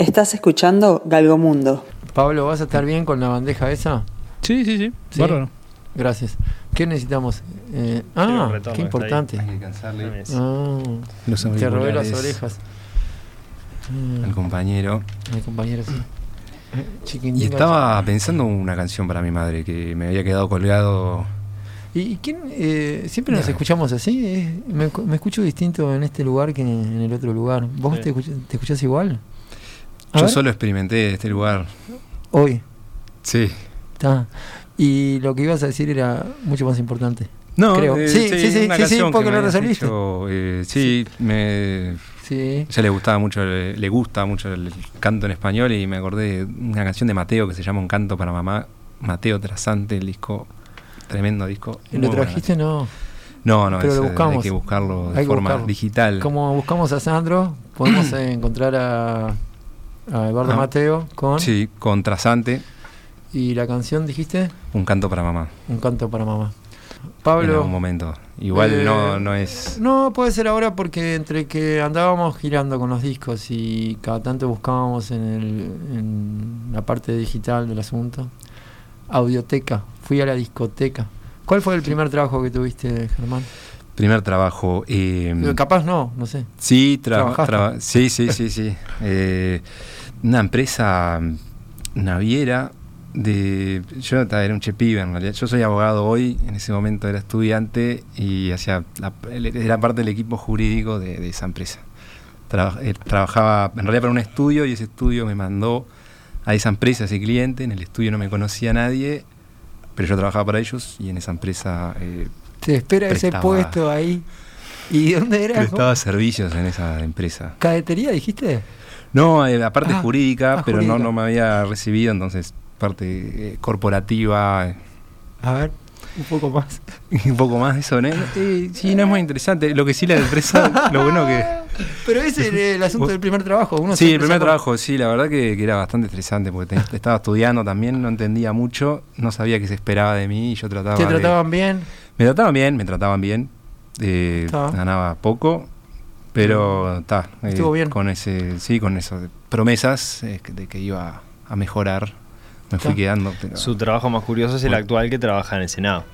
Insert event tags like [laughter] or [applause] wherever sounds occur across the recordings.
Estás escuchando Galgomundo. Pablo, ¿vas a estar bien con la bandeja esa? Sí, sí, sí. Sí. Bárbaro. Gracias. ¿Qué necesitamos? Eh, ah, retorno, qué importante. Hay que alcanzarle Ah, Los te robé las orejas. al Mm, compañero. mi compañero, sí. [clears throat] Eh, Y estaba pensando una canción para mi madre que me había quedado colgado. ¿Y quién? eh, siempre nos escuchamos así. eh, me, me escucho distinto en este lugar que en el otro lugar. ¿Vos Sí. te, escuchás, te escuchás igual? A Yo ver, solo experimenté este lugar. Hoy. Sí. Está. Y lo que ibas a decir era mucho más importante. No, Creo. eh, Sí, sí, sí, sí, sí, porque que lo resolviste. hecho, eh, sí, me, Sí. ya le gustaba mucho, le, le gusta mucho el canto en español y me acordé de una canción de Mateo que se llama Un canto para mamá. Mateo Trasante, el disco, tremendo disco. ¿Lo trajiste? No. No, no, Pero lo buscamos. hay que buscarlo de Hay forma buscarlo. digital. Como buscamos a Sandro, podemos [clears throat] encontrar a, a Eduardo Ah. Mateo con. Sí, con Trasante, Y la canción, dijiste, un canto para mamá. Un canto para mamá. En Pablo. algún momento. Igual eh, no, no es. No, puede ser ahora porque entre que andábamos girando con los discos y cada tanto buscábamos en, el, en la parte digital del asunto, audioteca, fui a la discoteca. ¿Cuál fue el primer trabajo que tuviste, Germán? Primer trabajo. eh, Eh, Capaz no, no sé. sí, tra- traba- sí, sí, sí, sí. [laughs] Eh, una empresa naviera de. Yo era un chepibe en realidad. Yo soy abogado hoy, en ese momento era estudiante y hacía la- era parte del equipo jurídico de, de esa empresa. Traba- eh, trabajaba en realidad para un estudio y ese estudio me mandó a esa empresa, a ese cliente. En el estudio no me conocía nadie, pero yo trabajaba para ellos y en esa empresa eh, Te espera ese Prestaba. puesto ahí. ¿Y dónde era? prestaba servicios en esa empresa. ¿Cadetería dijiste? No, eh, la parte Ah, jurídica, ah, pero jurídica. No, no me había recibido, entonces parte eh, corporativa, eh, A ver, un poco más. [laughs] un poco más de eso, ¿no? Eh, sí, no es muy interesante. Lo que sí la empresa, lo bueno que... [laughs] Pero ese es el asunto del primer trabajo. Uno Sí, el primer trabajo, sí, la verdad que, que era bastante estresante porque te- estaba estudiando también, no entendía mucho, no sabía qué se esperaba de mí y yo trataba ¿Te de- trataban bien? Me trataban bien, me trataban bien, eh, ganaba poco, pero está, Estuvo bien. con ese, sí, con eso, de promesas eh, de que iba a mejorar, me fui quedando. Pero, Su trabajo más curioso es el Bueno. actual que trabaja en el Senado.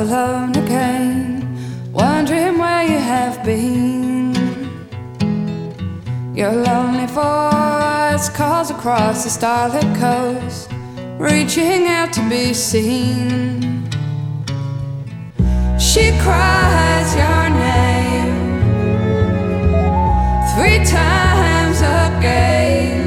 Alone again. Wondering where you have been. Your lonely voice calls across the starlit coast, reaching out to be seen. She cries your name three times again. She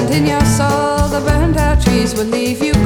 land in your soul. The burned out trees will leave you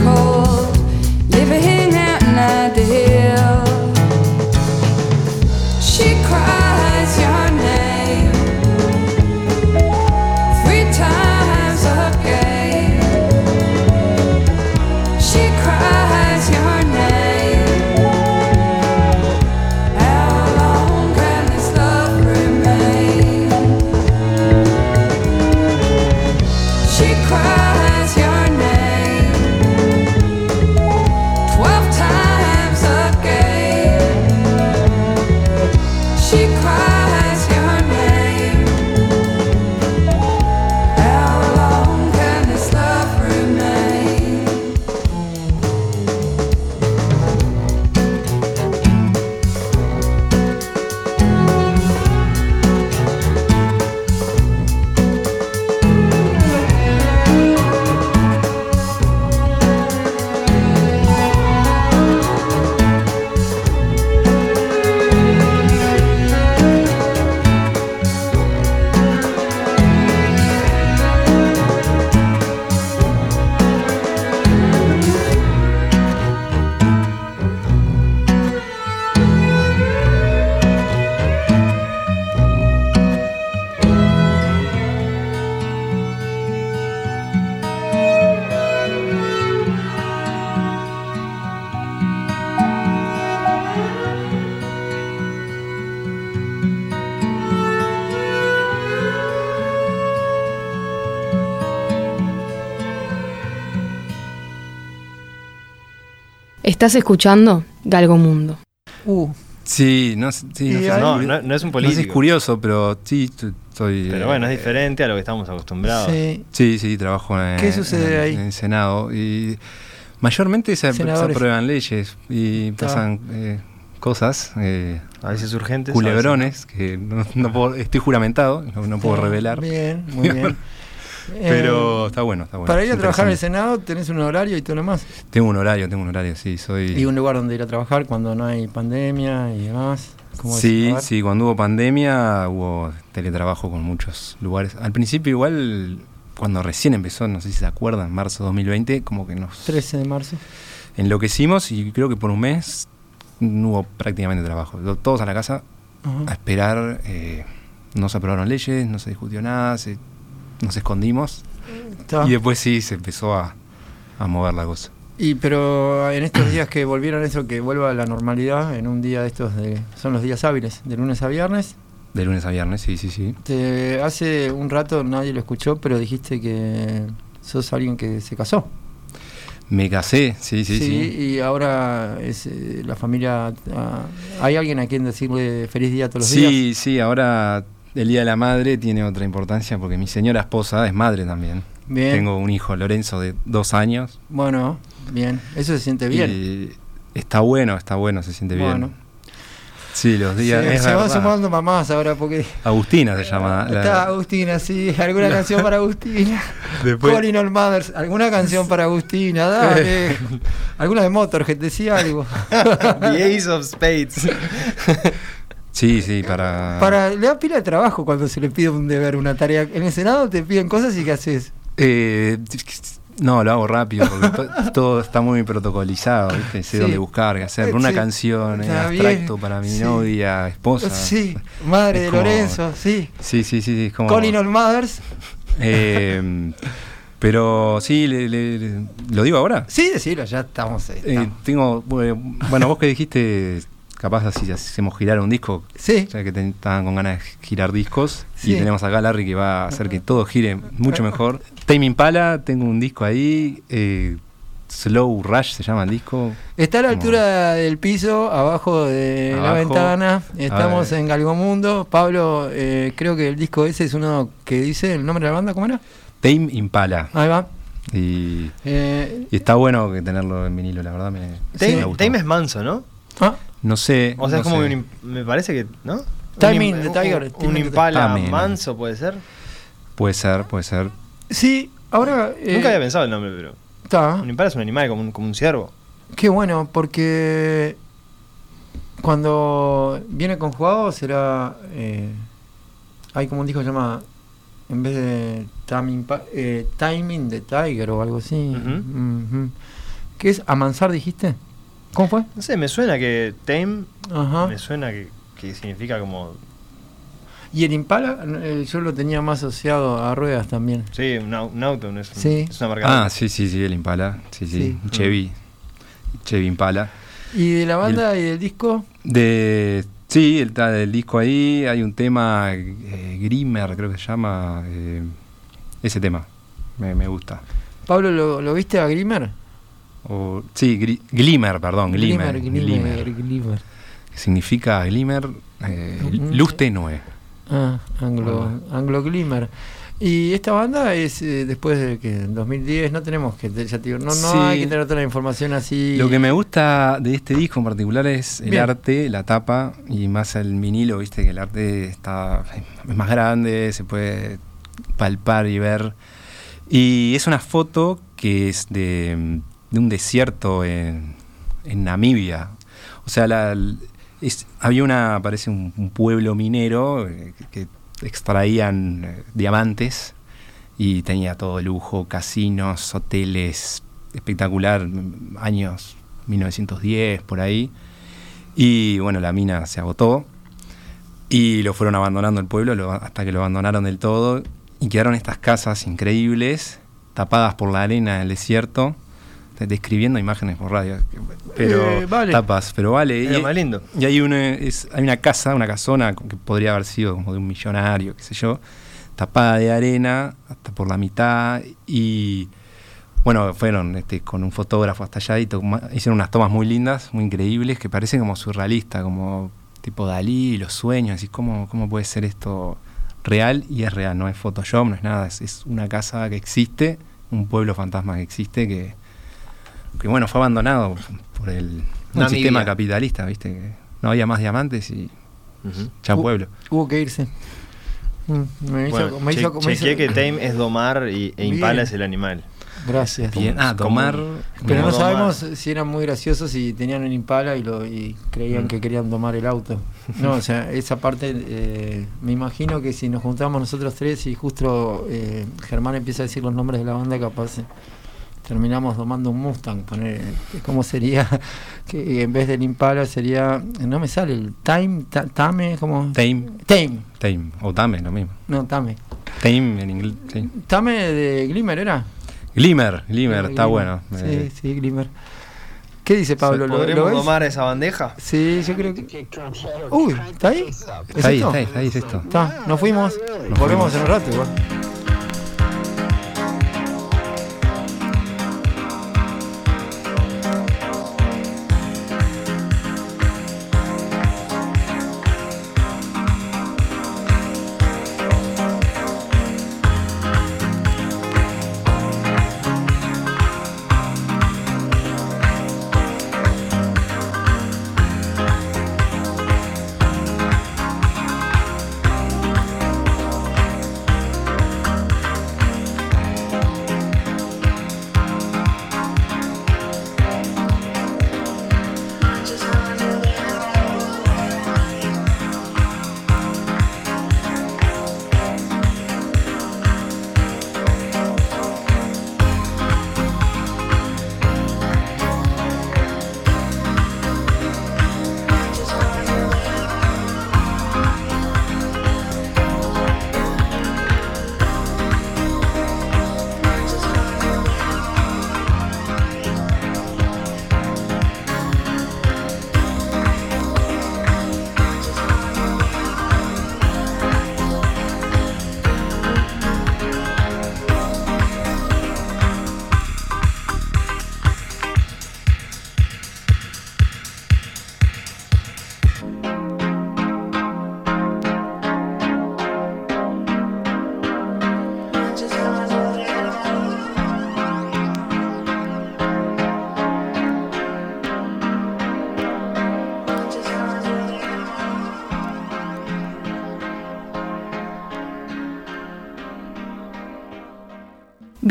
Estás escuchando Galgo Mundo. Uh, Sí, no, sí, no sé No, no, no es un no sé es político. curioso, pero sí, estoy... Pero bueno, es eh, diferente a lo que estamos acostumbrados. sí. Sí, sí, trabajo en, ¿Qué sucede en- ahí? en el Senado y mayormente se, se aprueban leyes y Está. pasan eh, cosas, eh, A veces urgentes. culebrones, que no, no puedo- estoy juramentado, no, no puedo revelar, Bien, muy bien. [laughs] pero Eh, está bueno, está bueno. para ir a trabajar al. Senado tenés un horario y todo lo más. Tengo un horario, tengo un horario, sí, soy... Y un lugar donde ir a trabajar cuando no hay pandemia y demás. ¿Cómo Sí, sí, cuando hubo pandemia hubo teletrabajo con muchos lugares. Al principio igual, cuando recién empezó, no sé si se acuerdan, marzo 2020, como que nos 13 de marzo. enloquecimos y creo que por un mes no hubo prácticamente trabajo. Todos a la casa a esperar, eh, no se aprobaron leyes, no se discutió nada, se- nos escondimos Está. y después sí se empezó a, a mover la cosa. Y pero en estos días que volvieron eso, que vuelva a la normalidad, en un día de estos, de, son los días hábiles, de lunes a viernes. De lunes a viernes, sí, sí, sí. Te, hace un rato nadie lo escuchó, pero dijiste que sos alguien que se casó. Me casé, sí, sí, sí. Y ahora es eh, la familia. ah, ¿Hay alguien a quien decirle feliz día todos los días? Sí, sí, ahora el Día de la Madre tiene otra importancia porque mi señora esposa es madre también. Bien. Tengo un hijo, Lorenzo, de dos años. Bueno, bien. Eso se siente bien. Y está bueno, está bueno, se siente Bueno. bien. Sí, los días. se se van sumando mamás ahora porque. Agustina se llama. la- Está Agustina, sí. ¿Alguna canción para Agustina? [laughs] Después- Calling All Mothers. ¿Alguna canción para Agustina? Dale. [laughs] ¿Alguna de Motorhead? Decía algo. [laughs] The Ace of Spades. Sí, sí, para. Para, le da pila de trabajo cuando se le pide un deber, una tarea. En el Senado te piden cosas y ¿qué haces? Eh, no, lo hago rápido porque to- [laughs] todo está muy protocolizado, ¿viste? Sé Sí. dónde buscar, qué hacer. Eh, Una sí. canción, eh, bien. abstracto para mi Sí. novia, esposa. Sí, madre Es de como- Lorenzo, sí. Sí, sí, sí, sí, es como. Calling All Mothers. Eh, pero sí, le- le- le- ¿lo digo ahora? Sí, decirlo, ya estamos. eh, Eh, tengo, bueno, vos que dijiste, capaz así hacemos girar un disco, Sí, ya que te- estaban con ganas de girar discos, Sí. y tenemos acá a Larry que va a hacer que todo gire mucho mejor. Tame Impala, tengo un disco ahí, eh, Slow Rush se llama el disco. está a la altura del piso, abajo de la ventana. Estamos en Galgomundo. Pablo, eh, creo que el disco ese es uno que dice el nombre de la banda, ¿cómo era? Tame Impala. Ahí va. Y, Eh, y está bueno que tenerlo en vinilo, la verdad me, Tame, me. Tame es manso, ¿no? ah, No sé. O sea, es como sé. un me parece que, ¿no? Timing un, the Tiger, Un, un the- impala También. manso puede ser. Puede ser, puede ser. sí, ahora. eh, Nunca había pensado el nombre, pero. Está. Un impala es un animal como un, como un ciervo. Qué bueno, porque cuando viene conjugado será. Eh, hay como un disco que se llama en vez de Timing, eh, timing de Tiger o algo así. Ujú. ¿Qué es? ¿Amansar dijiste? ¿Cómo fue? No sé, me suena que tame, Ajá. me suena que, que significa como, Y el Impala eh, yo lo tenía más asociado a ruedas también. sí, un, au- un auto, no es, un- Sí. es una marca. Ah, sí, sí, sí, el Impala. Sí, sí, Chevy. Chevy Impala. ¿Y de la banda y del disco? De, sí, el, ta- del disco ahí hay un tema, eh, Grimmer creo que se llama. eh, ese tema, me, me gusta. Pablo, ¿lo, lo viste a Grimmer? O, sí, Gri- Glimmer, perdón, Glimmer. Glimmer, Glimmer, Glimmer, significa Glimmer, eh, Mm. luz tenue. Ah, Anglo, Anglo Glimmer. Y esta banda es eh, después de que en 2010 no tenemos que ya te digo, no, no Sí. hay que tener toda la información así. Lo que me gusta de este disco en particular es el Bien. arte, la tapa y más el vinilo, viste que el arte está es más grande, se puede palpar y ver. Y es una foto que es de, de un desierto en, en Namibia. O sea, la, había una, parece un, pueblo minero eh, que, extraían eh, diamantes y tenía todo lujo, casinos, hoteles, espectacular, años 1910 por ahí. Y bueno, la mina se agotó y lo fueron abandonando el pueblo lo- hasta que lo abandonaron del todo y quedaron estas casas increíbles, tapadas por la arena del desierto, describiendo imágenes por radio, pero Eh, vale. tapas, pero vale. Era Y- más lindo. y hay una, es- hay una casa, una casona que podría haber sido como de un millonario, qué sé yo, tapada de arena hasta por la mitad y bueno, fueron este, con un fotógrafo hasta allá y toma- hicieron unas tomas muy lindas, muy increíbles, que parecen como surrealistas, como tipo Dalí, los sueños, y cómo, cómo puede ser esto real y es real, no es Photoshop, no es nada, es, es una casa que existe, un pueblo fantasma que existe que, que bueno, fue abandonado por el, sistema capitalista, viste, que no había más diamantes y Uh, pueblo. Hubo que irse. Mm, Me hizo, Bueno, me hizo- che- me hizo- chequeé que tame es domar y, e Bien. impala es el animal. Gracias. Bien, ah, tomar... Pero no sabemos si eran muy graciosos y tenían un impala y, lo, y creían Mm. que querían tomar el auto. No, o sea, esa parte, eh, me imagino que si nos juntamos nosotros tres y justo eh, Germán empieza a decir los nombres de la banda, capaz eh, terminamos tomando un Mustang. Poner, ¿Cómo sería? [laughs] Que en vez del impala sería, no me sale, el Time, ta- Tame, como... Tame, Tame, Tame, o Tame, lo mismo. no, Tame. Tame en inglés. Tame de Glimmer era. Glimmer, Glimmer, está bueno. Sí, Eh, sí, Glimmer. ¿Qué dice Pablo? ¿Lo, lo ¿Podremos ves? domar esa bandeja? Sí, yo creo que. Uy, ¿está ahí? ¿Es Está ahí, está ahí, está ahí, es esto. Está, nos fuimos. Nos Volvemos en un rato igual.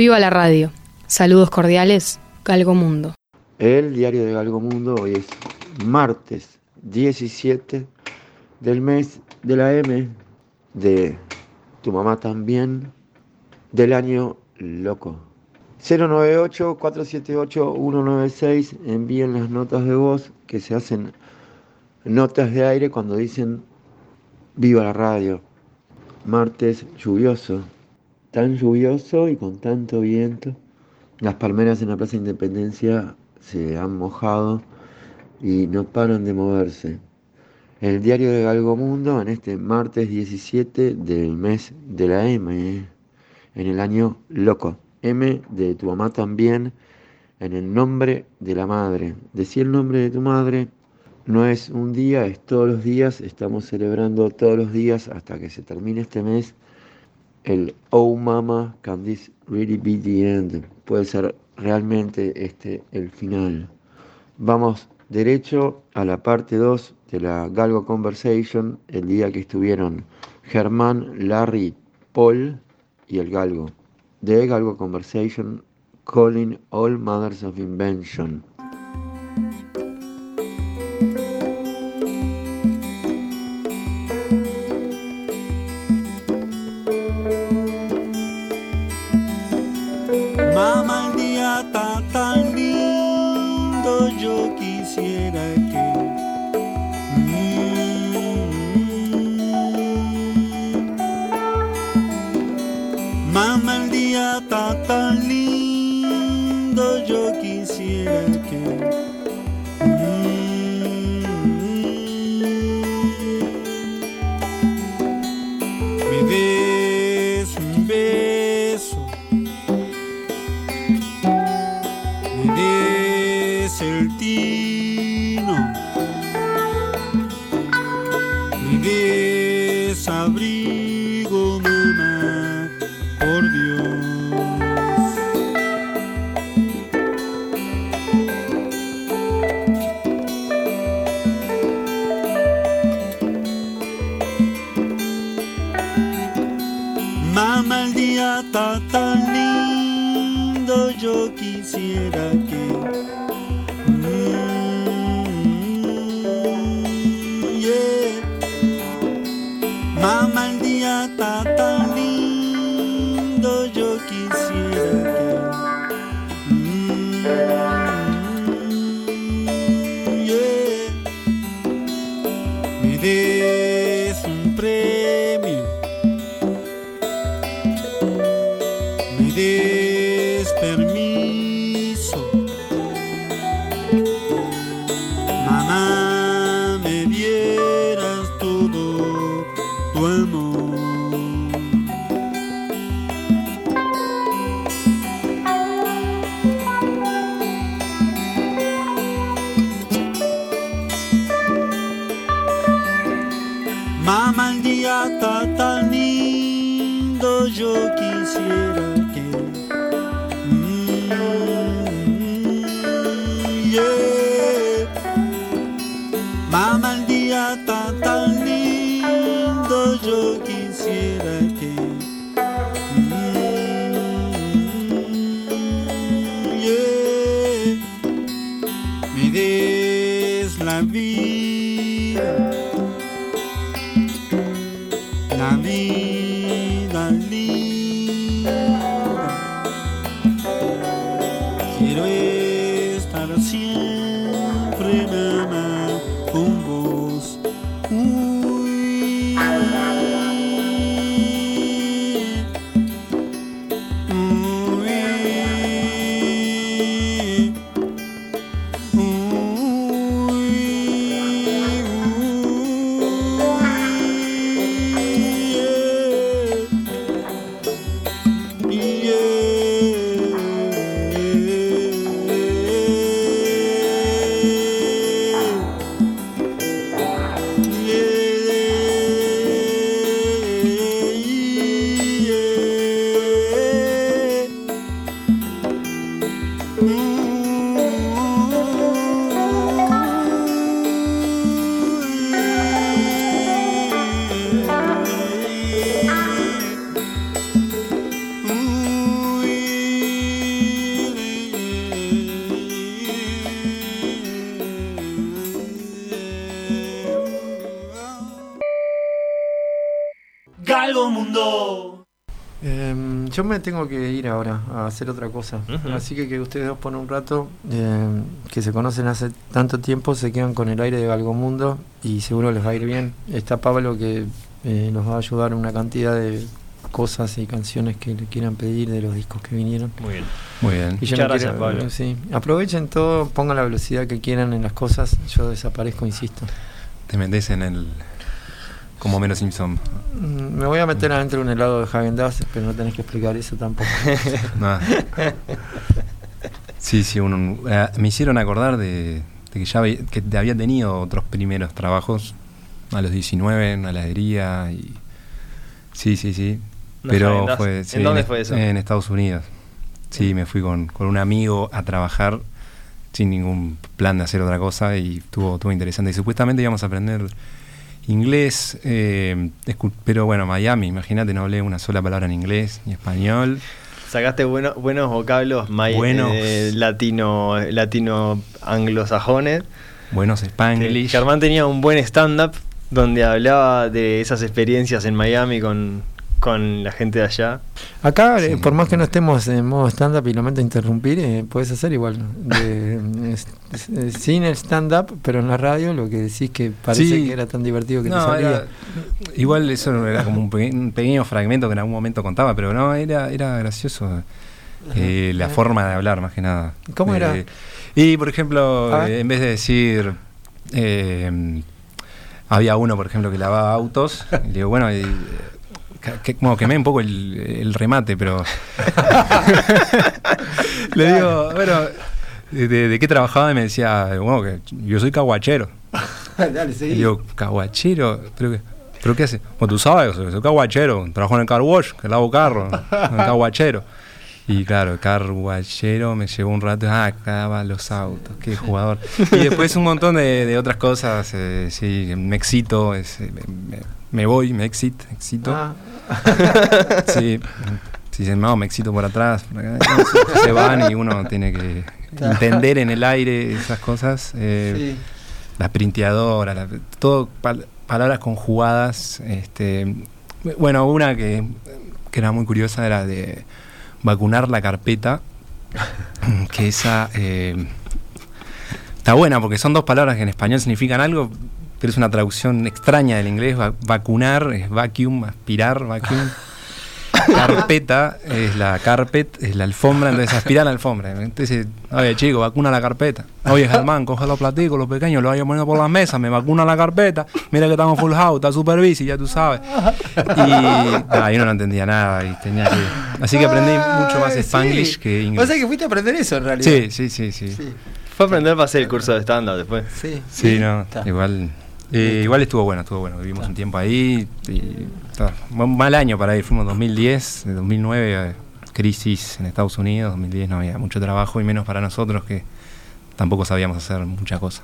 Viva la radio. Saludos cordiales, Galgo Mundo. El diario de Galgo Mundo hoy es martes 17 del mes de la M de tu mamá también, del año loco. 098-478-196, envíen las notas de voz que se hacen notas de aire cuando dicen viva la radio. Martes lluvioso, tan lluvioso y con tanto viento. Las palmeras en la Plaza Independencia se han mojado y no paran de moverse. El diario de Galgomundo en este martes 17 del mes de la M, en el año loco. M de tu mamá también, en el nombre de la madre. Decir el nombre de tu madre no es un día, es todos los días. Estamos celebrando todos los días hasta que se termine este mes el Oh Mama, can this really be the end? Puede ser realmente este el final. Vamos derecho a la parte 2 de la Galgo Conversation, el día que estuvieron Germán, Larry, Paul y el Galgo. De Galgo Conversation, Calling All Mothers of Invention. Quiero tengo que ir ahora a hacer otra cosa. Así que que ustedes dos por un rato, em, que se conocen hace tanto tiempo, se quedan con el aire de Galgomundo y seguro les va a ir bien. Está Pablo que eh, nos va a ayudar en una cantidad de cosas y canciones que le quieran pedir de los discos que vinieron. Muy bien. Muy bien. Y yo Muchas no gracias, quiero- Pablo. sí. Aprovechen todo, pongan la velocidad que quieran en las cosas. Yo desaparezco, insisto. Te metes en el. Como menos Simpson. Mm, Me voy a meter adentro de un helado de Hagen Dazs, pero no tenés que explicar eso tampoco. [laughs] Nada. Sí, sí, un- un- eh, me hicieron acordar de, de que ya había- que te había tenido otros primeros trabajos a los 19 en una heladería y sí, sí, sí. ¿Una Pero fue ¿En dónde fue eso? En Estados Unidos. Sí, me fui con, con un amigo a trabajar sin ningún plan de hacer otra cosa y estuvo, estuvo interesante. Y supuestamente íbamos a aprender inglés, eh, pero bueno, Miami, imagínate, no hablé una sola palabra en inglés ni español. Sacaste bueno- buenos vocablos may- Buenos. eh, latino, latino anglosajones. Buenos spanglish. Germán tenía un buen stand-up donde hablaba de esas experiencias en Miami con, con la gente de allá. Acá, eh, por más que no estemos en modo stand-up y lamento interrumpir, eh, puedes hacer igual. de- [laughs] es- es- sin el stand-up, pero en la radio, lo que decís que parece Sí. que era tan divertido que te salía. era- igual eso era como un, pe- un pequeño fragmento que en algún momento contaba, pero no, era, era gracioso. eh, la forma de hablar, más que nada. ¿Cómo era? Eh, y, por ejemplo, en vez de decir... eh, había uno, por ejemplo, que lavaba autos. Y le digo, bueno, y, que, como quemé un poco el, el remate, pero... [laughs] le digo, bueno, ¿de, de qué trabajaba? Y me decía, bueno, que yo soy caguachero. Dale, Y seguí. digo, caguachero, ¿pero qué, ¿pero qué hace? Bueno, tú sabes, soy, soy caguachero, trabajo en el car wash, que lavo carro, en el caguachero. Y claro, carguachero me llevó un rato, ah, acaba los autos, qué jugador. Y después un montón de, de otras cosas, eh, sí, me excito, es, me voy, me exit, excito. Ah, [laughs] Sí, si se no, me excito por atrás, por acá, se van y uno tiene que entender en el aire esas cosas. eh, sí. la printeadora, la- todo pal- palabras conjugadas. Este, bueno, una que, que era muy curiosa era de vacunar la carpeta, que esa eh, está buena porque son dos palabras que en español significan algo, pero es una traducción extraña del inglés. Va- vacunar es vacuum, aspirar, vacuum. [laughs] Carpeta es la carpet, es la alfombra, entonces aspirar la alfombra. Entonces, oye chico, vacuna la carpeta. Oye Germán, coge los platicos, los pequeños, los vaya poniendo por las mesas, me vacuna la carpeta. Mira que estamos full house, está super busy, ya tú sabes. Y nada, yo no lo entendía nada y tenía que. Así que aprendí mucho más Spanglish sí. que inglés. O sea que fuiste a aprender eso en realidad. Sí, sí, sí, sí. Sí. Fue a aprender para hacer el curso de stand-up después. Sí, Sí, no, Está. igual. Eh, igual estuvo bueno, estuvo bueno. Vivimos un tiempo ahí. Y, mal año para ir. Fuimos 2010, de 2009, eh, crisis en Estados Unidos. 2010 no había mucho trabajo y menos para nosotros que tampoco sabíamos hacer mucha cosa.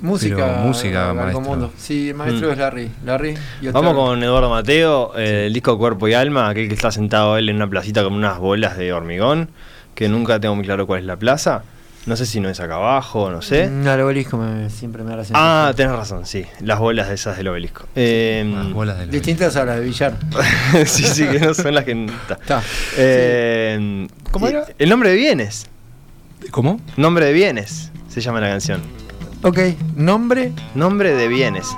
Música. Pero música, maestro. Mundo. Sí, el maestro Mm. es Larry. Larry. y Vamos con Eduardo Mateo, eh, el disco Cuerpo y Alma, aquel que está sentado él en una placita con unas bolas de hormigón, que nunca tengo muy claro cuál es la plaza. No sé si no es acá abajo, no sé. Mm, al obelisco me- siempre me da la sensación. Ah, tenés razón, sí. Las bolas de esas del obelisco. Eh, Las bolas del Distintas a las de billar. [laughs] sí, sí, que no son las que... ta. Está. Eh, ¿Cómo era? El nombre de bienes. ¿Cómo? Nombre de bienes, se llama la canción. Ok, nombre. Nombre de bienes.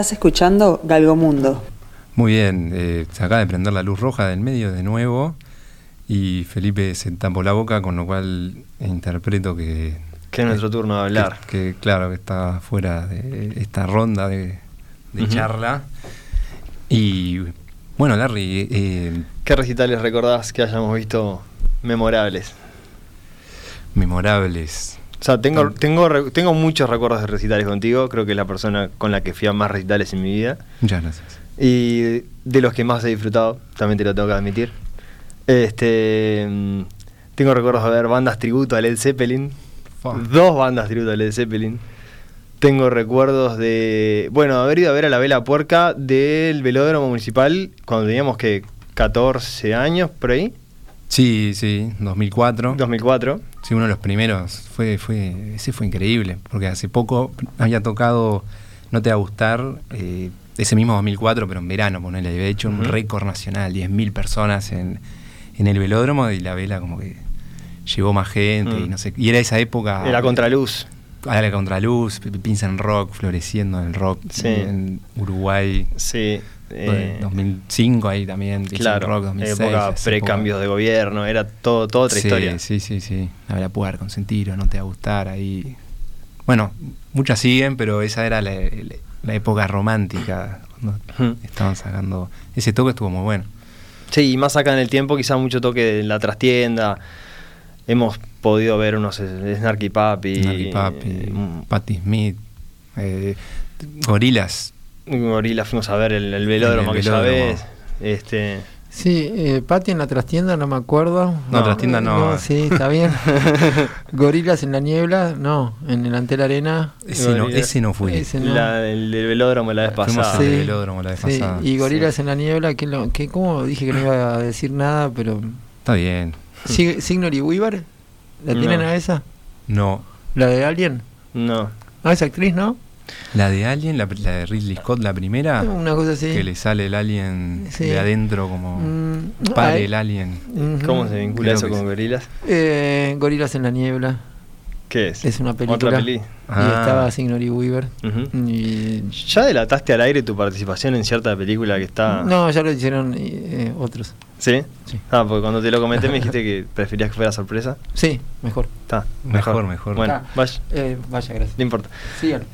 Estás escuchando Galgomundo. Muy bien, eh, se acaba de prender la luz roja del medio de nuevo y Felipe se tapó la boca, con lo cual interpreto que... Que es nuestro turno de hablar. Que, que, claro, que está fuera de esta ronda de, charla. Y bueno, Larry, eh, ¿Qué recitales recordás que hayamos visto memorables? memorables. O sea, tengo, tengo, tengo muchos recuerdos de recitales contigo. Creo que es la persona con la que fui a más recitales en mi vida. Muchas gracias. Y de los que más he disfrutado, también te lo tengo que admitir. Este, mm, tengo recuerdos de ver bandas tributo a Led Zeppelin. Dos bandas tributo a Led Zeppelin. Tengo recuerdos de, bueno, haber ido a ver a la Vela Puerca del velódromo municipal cuando teníamos que 14 años por ahí, Sí, sí, 2004. 2004. Sí, uno de los primeros. Fue, fue, ese fue increíble, porque hace poco había tocado No te va a gustar, eh, ese mismo 2004, pero en verano, ponele, había hecho un récord nacional, 10.000 personas en, en el velódromo y la vela como que llevó más gente y Mm. no sé. Y era esa época. Era contraluz. A la contraluz, P- Pinza en rock, floreciendo en el rock Sí. en Uruguay. Sí. Eh, 2005 ahí también, claro, rock, 2006. época pre-cambios de gobierno, era todo, todo otra sí, historia. Sí, sí, sí. La verdad, poder consentir no te va a gustar ahí. Bueno, muchas siguen, pero esa era la, la- la época romántica. Cuando estaban sacando. Ese toque estuvo muy bueno. Sí, y más acá en el tiempo, quizá mucho toque en la trastienda. Hemos podido ver unos Snarky Papi. Snarky Papi, eh, Patti Smith, eh, Gorilas. Gorila fuimos a ver el, el velódromo El aquella vez. Este, Sí, eh, Patty en la trastienda, no me acuerdo. No, trastienda no. sí, está bien. [laughs] Gorilas en la niebla, no. En el Antel Arena. Ese no, ese no fui. Ese no. la, el del velódromo la vez pasada. Sí. velódromo la vez Sí, pasada. y Gorilas en la niebla, que, lo, que como dije que no iba a decir nada, pero... Está bien. Sig- Signor y Weaver, ¿la No. tienen a esa? No. ¿La de Alien? No. Ah, esa actriz, ¿no? La de Alien, la, la de Ridley Scott, la primera, Una cosa así. que le sale el alien Sí. de adentro como Mm, pare ay. el alien. ¿Cómo se vincula Creo eso con gorilas? Eh, Gorilas en la niebla. ¿Qué es? Es una película. Otra peli. Y Ah. estaba Signor y Weaver. Y... Ya delataste al aire tu participación en cierta película que está. No, ya lo hicieron eh, otros. ¿Sí? Sí. Ah, porque cuando te lo comenté me dijiste que preferías que fuera sorpresa. Sí, mejor. Está, Mejor, mejor. Bueno, vaya, Eh, vaya, gracias. no importa.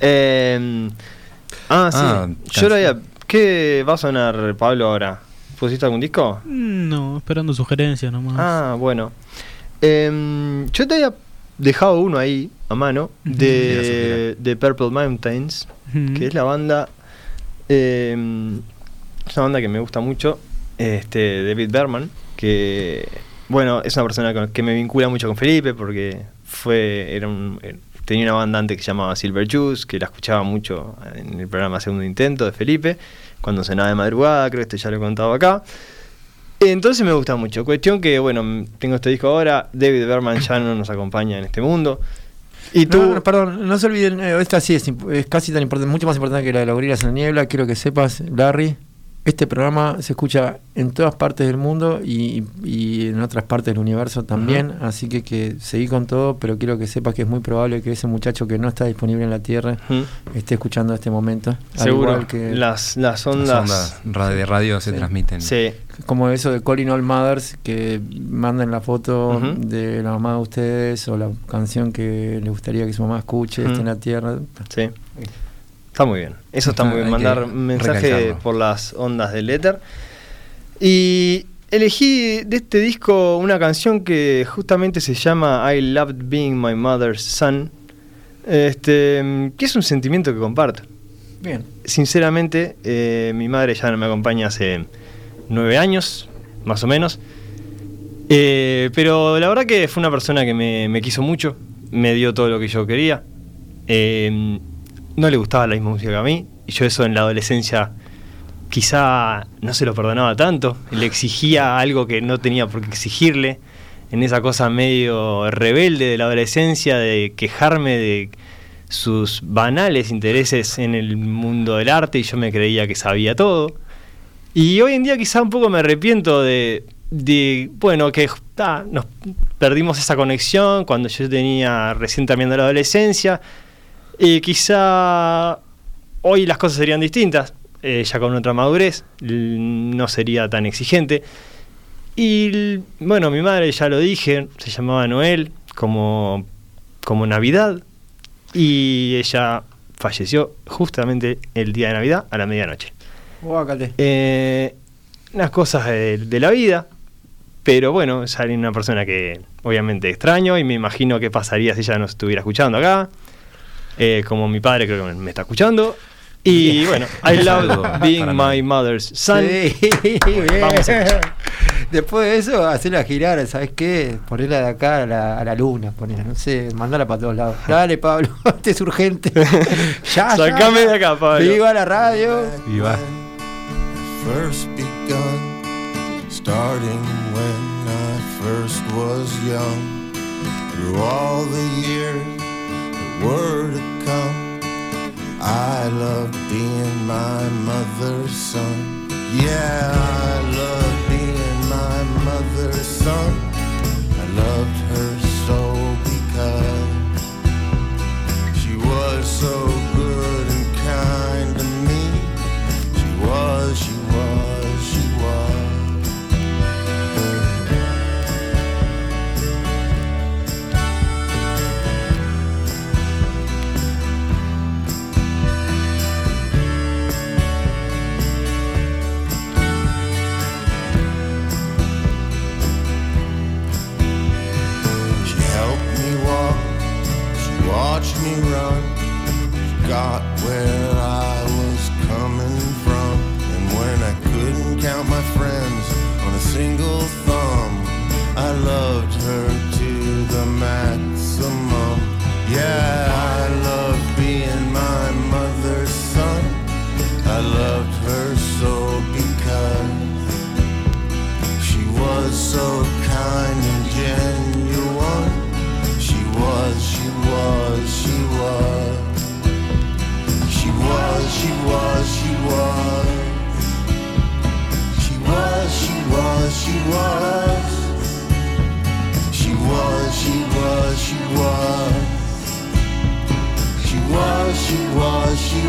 Eh, ah, sí. Ah, Yo había. ¿Qué va a sonar, Pablo, ahora? ¿Pusiste algún disco? Mm, No, esperando sugerencias nomás. Ah, bueno. Eh, yo te había dejado uno ahí, a mano, de, de Purple Mountains, que es la banda. eh, es una banda que me gusta mucho, este David Berman, que, bueno, es una persona con- que me vincula mucho con Felipe, porque fue era un, eh, tenía una banda antes que se llamaba Silver Juice, que la escuchaba mucho en el programa Segundo Intento de Felipe, cuando cenaba de madrugada, creo que esto ya lo he contado acá. Entonces me gusta mucho. Cuestión que, bueno, tengo este disco ahora. David Berman ya no nos acompaña en este mundo. Y tú. No, no, perdón, no se olviden, eh, esta sí es, es casi tan importante, mucho más importante que la de los gorilas en la niebla. Quiero que sepas, Larry, este programa se escucha en todas partes del mundo y, y en otras partes del universo también. Así que, que seguí con todo, pero quiero que sepas que es muy probable que ese muchacho que no está disponible en la Tierra esté escuchando este momento. Al Seguro. igual que, Las, las Las ondas. ondas ra- de radio se Sí. transmiten. Sí. como eso de Calling All Mothers, que mandan la foto de la mamá de ustedes o la canción que le gustaría que su mamá escuche, esté en la Tierra. Sí. Está muy bien. Eso está Está- muy bien. Mandar mensaje recalcarlo. por las ondas del éter. Y elegí de este disco una canción que justamente se llama I Loved Being My Mother's Son. Este, que es un sentimiento que comparto. Bien. Sinceramente, eh, mi madre ya no me acompaña hace nueve años, más o menos. Eh, pero la verdad que fue una persona que me, me quiso mucho, me dio todo lo que yo quería. Eh, no le gustaba la misma música que a mí, y yo eso en la adolescencia quizá no se lo perdonaba tanto, le exigía algo que no tenía por qué exigirle, en esa cosa medio rebelde de la adolescencia, de quejarme de sus banales intereses en el mundo del arte y yo me creía que sabía todo. Y hoy en día quizá un poco me arrepiento de, de, bueno, que ta, nos perdimos esa conexión cuando yo tenía recién terminando la adolescencia. Y quizá hoy las cosas serían distintas, eh, ya con otra madurez, no sería tan exigente. Y bueno, mi madre ya lo dije, se llamaba Noel, como, como Navidad, y ella falleció justamente el día de Navidad a la medianoche. Eh, unas cosas de, de la vida, pero bueno, alguien- una persona que obviamente extraño y me imagino qué pasaría si ella no estuviera escuchando acá. Eh, como mi padre creo que me está escuchando. Y bueno, I [laughs] love being my mother's son. Sí, [laughs] bien. Vamos a escuchar. Después de eso, hacerla girar, ¿sabes qué? Ponerla de acá a la, a la luna, ponerla, no sé, mandarla para todos lados. Dale, [laughs] Pablo, este es urgente. ya, Sacame ya. de acá, Pablo. Viva la radio. Viva. first begun, starting when I first was young. Through all the years that were to come, I loved being my mother's son. Yeah, I loved being my mother's son. I loved her so because she was so I loved her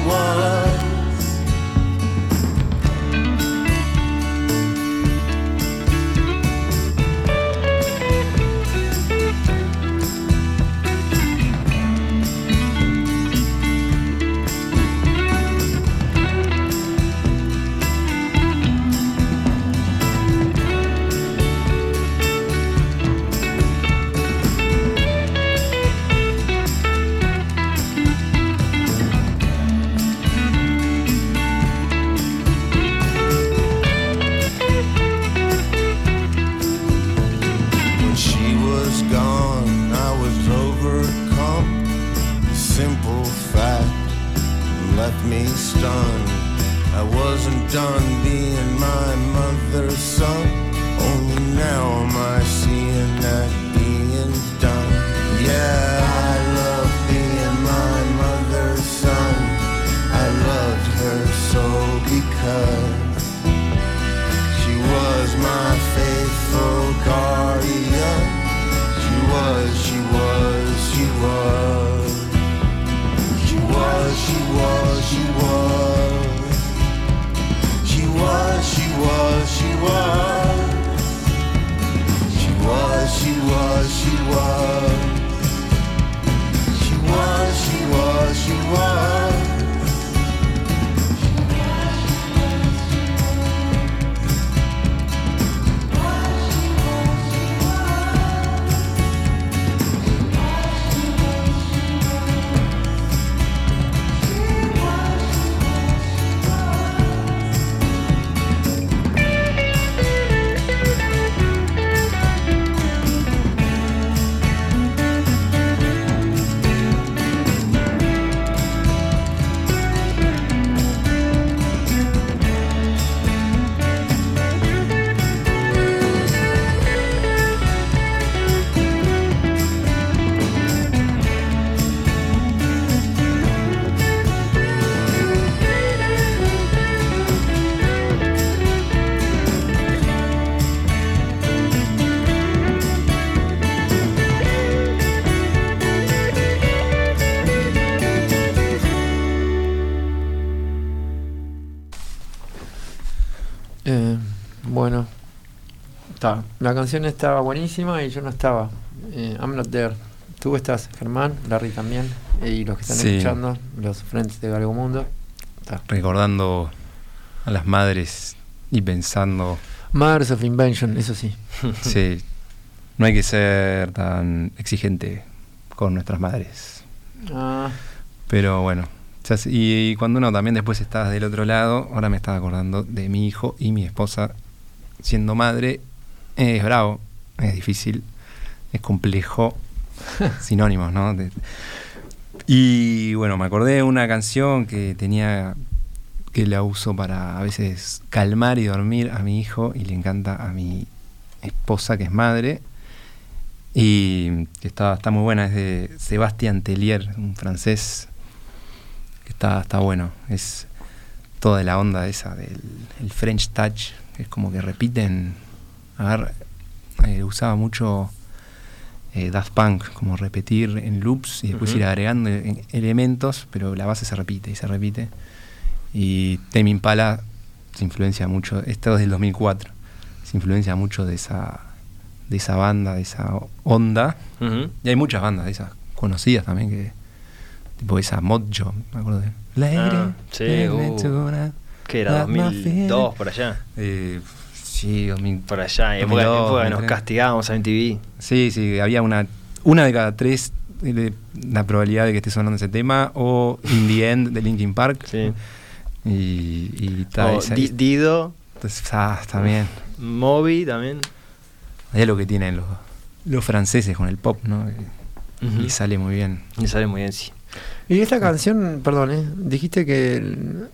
was, La canción estaba buenísima y yo no estaba. Eh, I'm not there. Tú estás, Germán, Larry también, y los que están Sí. escuchando, los frentes de Galgo Mundo. Está. Recordando a las madres y pensando, Mothers of Invention, eso sí. [laughs] sí, no hay que ser tan exigente con nuestras madres. Ah, Pero bueno, sé- y, cuando uno también después está del otro lado, ahora me estaba acordando de mi hijo y mi esposa siendo madre. Es bravo, es difícil, es complejo, [laughs] sinónimos, ¿no? De- y bueno, me acordé de una canción que tenía que la uso para a veces calmar y dormir a mi hijo y le encanta a mi esposa que es madre. Y que está, está muy buena, es de Sebastián Tellier, un francés. Que está, está bueno, es toda la onda esa del el French touch, es como que repiten, agarra- eh, usaba mucho eh, Daft Punk, como repetir en loops y después ir agregando e- elementos, pero la base se repite y se repite. Y Tame Impala se influencia mucho, esto es del 2004, se influencia mucho de esa, de esa banda, de esa onda. Y hay muchas bandas de esas conocidas también que tipo esa Mojo, me acuerdo de Ah, sí, uh. ¿Qué era? Let my 2002 feeling. por allá. Eh, sí, 2000, Por allá, en época, 2002, época que nos 2003. castigábamos a MTV. Sí, sí, había una una de cada tres de la probabilidad de que esté sonando ese tema o In the End de Linkin Park. Sí. Y, y ta, O Di- Dido, entonces, ah, también. Moby también. Es lo que tienen los, los franceses con el pop, ¿no? Les sale muy bien. Y sale muy bien, sí. Y esta canción, perdón, ¿eh? dijiste que el-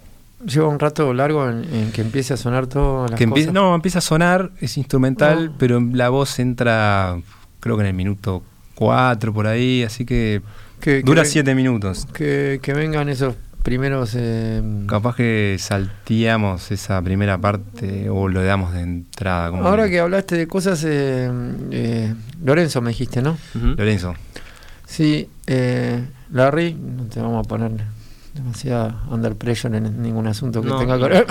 lleva un rato largo en, en que empiece a sonar todo las Que cosas. no, empieza a sonar, es instrumental, No. pero la voz entra, creo que en el minuto 4 por ahí, así que dura ven- 7 minutos. Que, que vengan esos primeros... eh, Capaz que salteamos esa primera parte o lo damos de entrada. Como ahora que hablaste de cosas, eh, eh, Lorenzo me dijiste, ¿no? Lorenzo. Sí, eh, Larry, no te vamos a poner demasiada under pressure en ningún asunto que No, tenga que ver.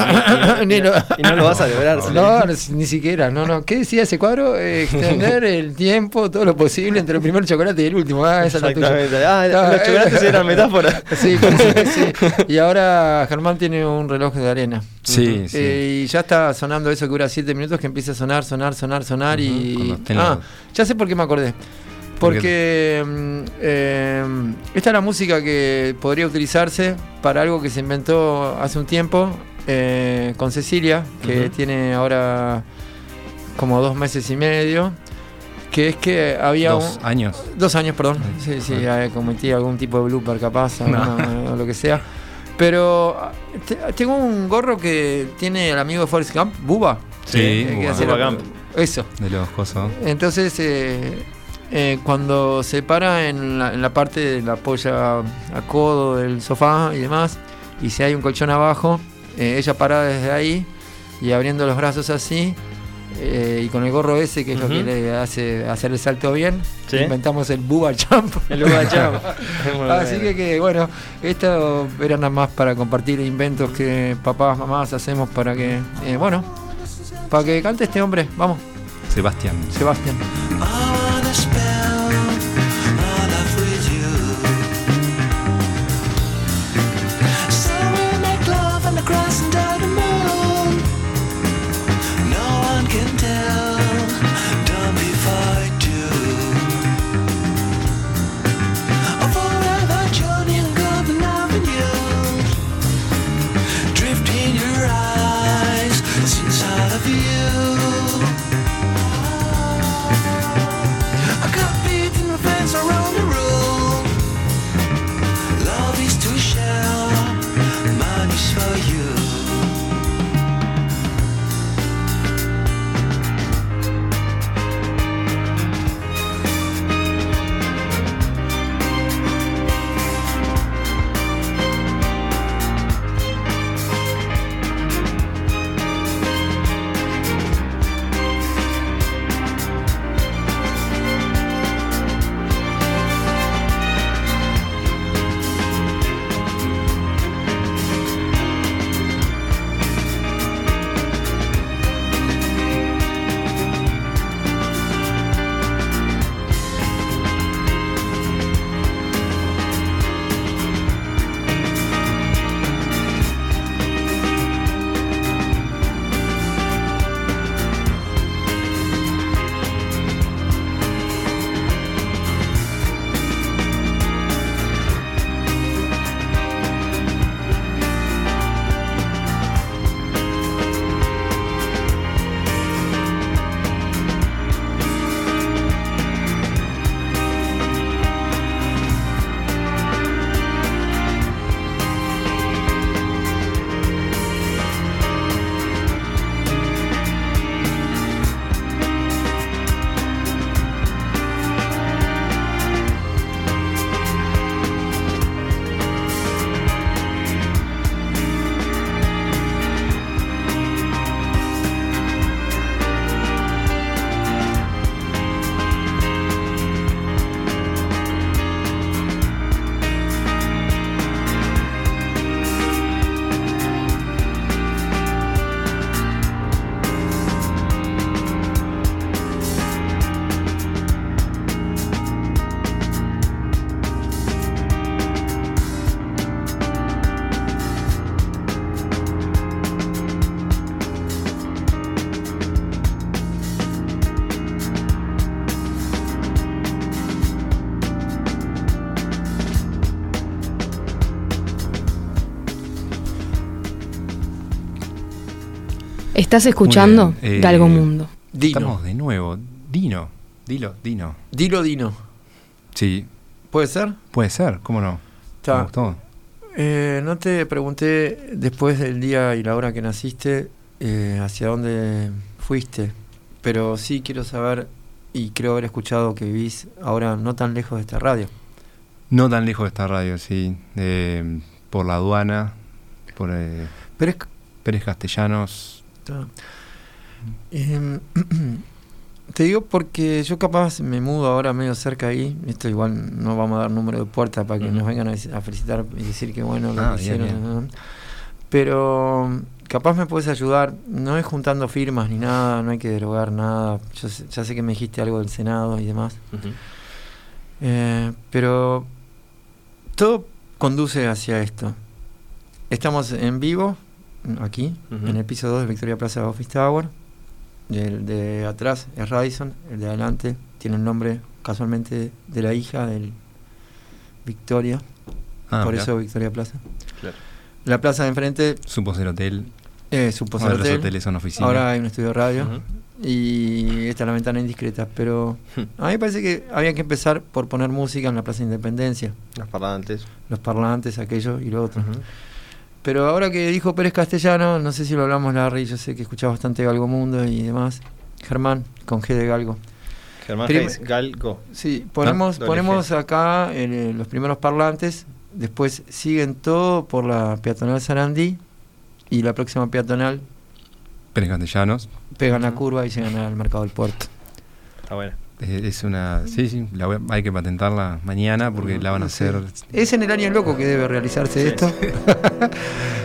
y- no lo vas a lograr. No, no, ni siquiera, no, no. ¿Qué decía ese cuadro? Eh, extender el tiempo, todo lo posible entre el primer chocolate y el último. Ah, esa es la tuya. Exactamente. Ah, Ah, los chocolates eh, eran [laughs] metáfora. Sí, sí, sí. Y ahora Germán tiene un reloj de arena. Sí, sí. Eh, y ya está sonando eso que dura 7 minutos, que empieza a sonar, sonar, sonar, sonar y... Ah, ya sé por qué me acordé. ¿Por Porque mm, eh, esta es la música que podría utilizarse para algo que se inventó hace un tiempo eh, con Cecilia, que tiene ahora como dos meses y medio, que es que había Dos un, años. Dos años, perdón. Sí, sí, ah. eh, cometí algún tipo de blooper capaz, No. alguna- o lo que sea. Pero te- tengo un gorro que tiene el amigo de Forrest Gump, Buba. Sí, Eh, que Bubba. hace Bubba la- Gump. Eso. De los cosos. Entonces, eh, eh, cuando se para en la, en la parte de la polla a codo del sofá y demás, y si hay un colchón abajo, eh, ella para desde ahí y abriendo los brazos así, eh, y con el gorro ese, que es lo que le hace hacer el salto bien, Sí. inventamos el Booba Jump. El Jump. [laughs] Así que, bueno, esto era nada más para compartir inventos que papás, mamás hacemos para que, eh, bueno, para que cante este hombre. Vamos, Sebastián. Sebastián. I Estás escuchando eh, Galgo Mundo. Dino. Estamos de nuevo. Dino. Dilo, Dino. Dilo Dino. Sí, ¿Puede ser? puede ser, ¿cómo no? Está. Me gustó. Eh, no te pregunté después del día y la hora que naciste eh, hacia dónde fuiste, pero sí quiero saber y creo haber escuchado que vivís ahora no tan lejos de esta radio. No tan lejos de esta radio, sí. eh, por la aduana, por eh, Pero es, Pérez Castellanos. Está. Em, [clears throat] te digo porque yo capaz me mudo ahora medio cerca ahí. Esto igual no vamos a dar número de puerta para que nos vengan a, felicitar y decir que bueno lo Ah, que hicieron. bien. Pero capaz me puedes ayudar. No es juntando firmas ni nada, no hay que derogar nada. Yo sé- ya sé que me dijiste algo del Senado y demás. Eh, pero todo conduce hacia esto. Estamos en vivo, aquí, en el piso 2 de Victoria Plaza Office Tower. El de atrás es Radisson, el de adelante tiene el nombre casualmente de la hija del Victoria, Ah, por eso Victoria Plaza. Claro. La plaza de enfrente Supo ser hotel. un Ahora los hotel. hoteles son oficinas. Ahora hay un estudio de radio Ujú. y esta es la ventana indiscreta. Pero a mí me parece que había que empezar por poner música en la Plaza de Independencia. Los parlantes. los parlantes, aquello y lo otro. Pero ahora que dijo Pérez Castellano, no sé si lo hablamos, Larry, yo sé que escuchás bastante Galgo Mundo y demás. Germán, con G de Galgo. Germán Prim Galgo. Sí, ponemos, ponemos acá el, los primeros parlantes, después siguen todo por la peatonal Sarandí y la próxima peatonal. Pérez Castellanos. Pegan la curva y llegan al mercado del puerto. Está bueno. Es una. Sí, sí, la hay que patentarla mañana porque la van a hacer. Es en el año loco que debe realizarse esto. [laughs]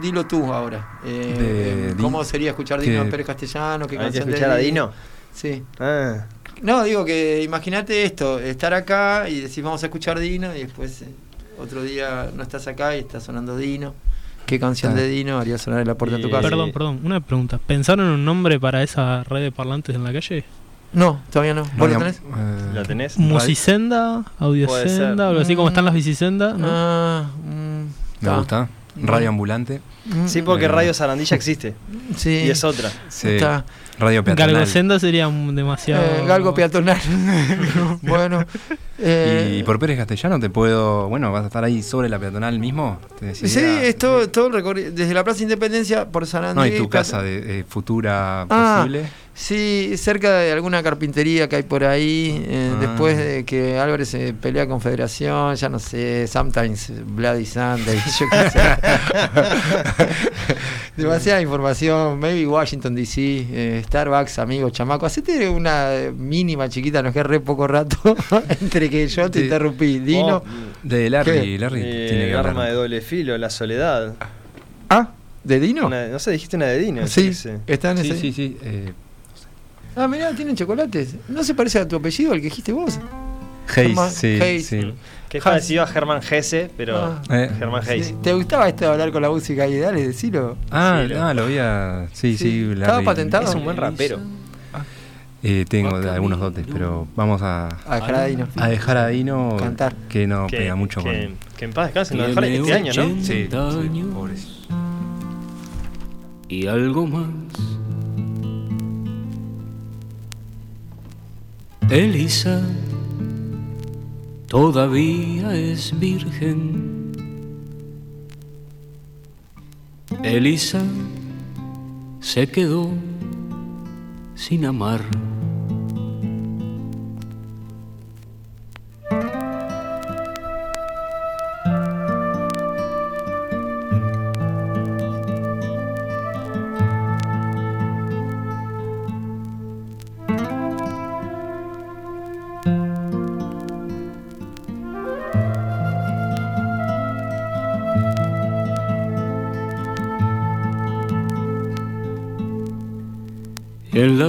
dilo tú ahora. Eh, De eh, ¿Cómo sería escuchar Dino que- en Pérez Castellano? ¿Qué ¿Hay que canción de escuchar a Dino? Sí. Ah, No, digo que imagínate esto, estar acá y decir vamos a escuchar Dino y después eh, otro día no estás acá y está sonando Dino. ¿Qué canción Ah. de Dino haría sonar en la puerta de tu Y- casa? Perdón, perdón, una pregunta. ¿Pensaron en un nombre para esa red de parlantes en la calle? No, todavía no. ¿Vos lo tenés? Eh, ¿Lo tenés? ¿Musicenda? ¿Audiosenda? Algo así como están las bicisendas, ¿no? Ah, mm, Me gusta. Radio ambulante. Mm, Sí, porque Bueno. Radio Sarandilla existe. [laughs] Sí. Y es otra. Sí. Está. Radio peatonal. Galgosenda sería un- demasiado. Eh, galgo peatonal. [laughs] bueno. [laughs] eh, Y por Pérez Castellano te puedo. Bueno, vas a estar ahí sobre la peatonal mismo. ¿Te Sí, es todo, todo el recorrido. Desde la Plaza Independencia por San No, y tu casa de, eh, futura Ah, posible. Sí, cerca de alguna carpintería que hay por ahí. eh, Ah. Después de que Álvarez se pelea con Federación, ya no sé, sometimes Bloody Sunday, [laughs] yo qué sé. [laughs] Demasiada información. Maybe Washington DC, eh, Starbucks, amigo, chamaco. Hacete una mínima chiquita, nos queda re poco rato [laughs] entre que yo te interrumpí. Dino. Oh, De Larry, ¿Qué? Larry eh, tiene que el hablar. arma de doble filo, la soledad. Ah, ¿de Dino? Una- no sé, dijiste una de Dino. Sí, está en Sí, ese. sí, sí. eh, Ah, mirá, tienen chocolates. ¿No se parece a tu apellido, al que dijiste vos? Hayes, sí, Hayes. sí. Que es parecido a Germán Gese, pero Ah. Eh. Germán Hayes. Sí, ¿Te gustaba esto de hablar con la música y dale, decilo? Ah, Sí, lo- ah, lo había. Sí, sí. Sí. Larry. ¿Estaba patentado? Es un buen rapero. Eh, tengo de algunos dotes, pero vamos a, A dejar a Dino. a dejar a Dino Cantar. que no que, pega mucho que, con. que en paz descanse, nos dejaron este año, ¿no? Sí, sí, pobrecito. y algo más. Elisa todavía es virgen. Elisa se quedó sin amar.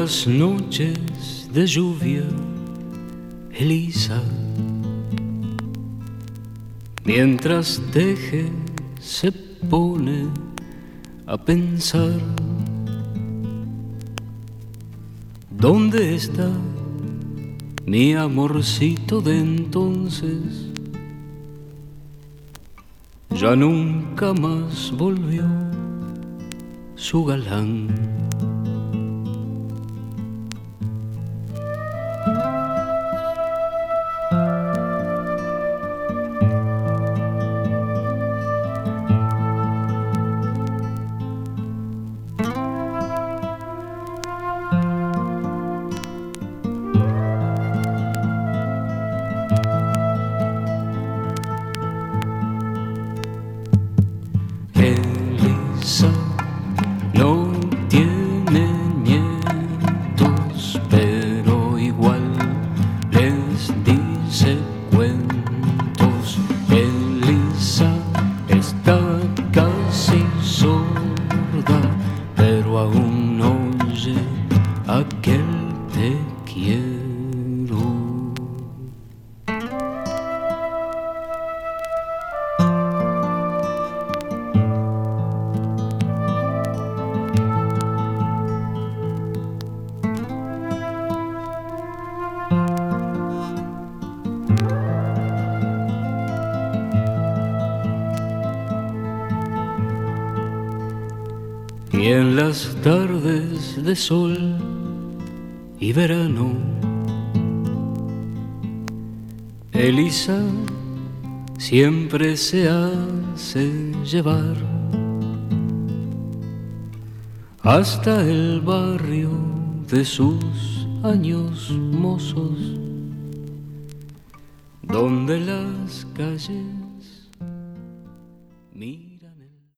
Las noches de lluvia, Elisa, mientras teje, se pone a pensar. ¿Dónde está mi amorcito de entonces? Ya nunca más volvió su galán. De sol y verano, Elisa siempre se hace llevar hasta el barrio de sus años mozos,